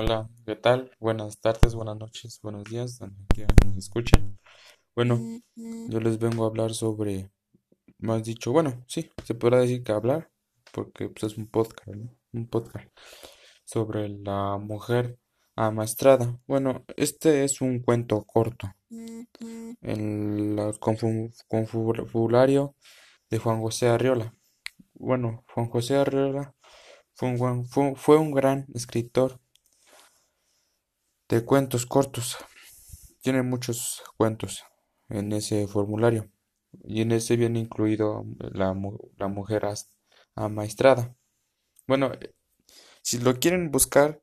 Hola, ¿qué tal? Buenas tardes, buenas noches, buenos días, donde quiera que nos escuchen. Bueno, yo les vengo a hablar sobre, más dicho, bueno, sí, se podrá decir que hablar, porque pues, es un podcast, ¿no? Un podcast sobre la mujer amastrada. Bueno, este es un cuento corto, en el confabulario de Juan José Arriola. Bueno, Juan José Arriola fue un, fue un gran escritor de cuentos cortos. Tiene muchos cuentos en ese formulario y en ese viene incluido la, la mujer amaestrada. Bueno, eh, si lo quieren buscar,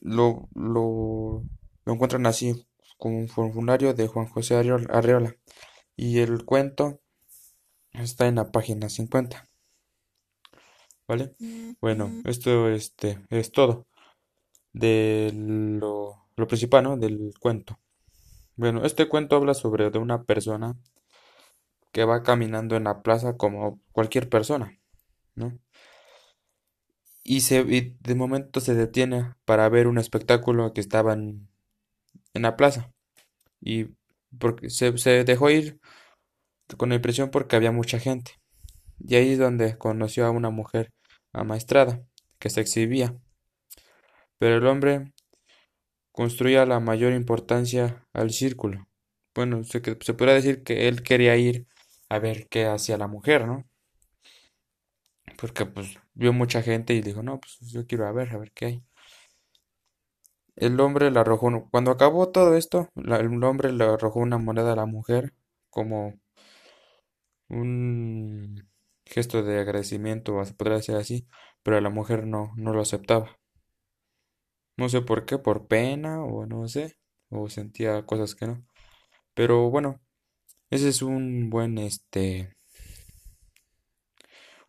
lo, lo, lo encuentran así, como un formulario de Juan José Arreola, Arreola. Y el cuento está en la página 50, ¿vale? Bueno, esto este, es todo de lo, lo principal, ¿no? Del cuento. Bueno, este cuento habla sobre de una persona que va caminando en la plaza como cualquier persona, ¿no? Y, se, y de momento se detiene para ver un espectáculo que estaba en, en la plaza. Y porque se, se dejó ir con la impresión porque había mucha gente. Y ahí es donde conoció a una mujer amaestrada que se exhibía. Pero el hombre construía la mayor importancia al círculo. Bueno, se, se podría decir que él quería ir a ver qué hacía la mujer, ¿no? Porque pues vio mucha gente y dijo, no, pues yo quiero a ver, a ver qué hay. El hombre le arrojó, cuando acabó todo esto, la- el hombre le arrojó una moneda a la mujer como un gesto de agradecimiento, se podría decir así, pero la mujer no, no lo aceptaba. No sé por qué, por pena o no sé, o sentía cosas que no. Pero bueno, ese es un buen, este,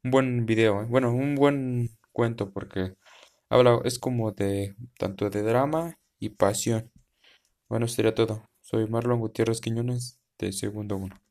un buen video, ¿eh? Bueno, un buen cuento porque habla, es como de tanto de drama y pasión. Bueno, sería todo. Soy Marlon Gutiérrez Quiñones de Segundo Uno.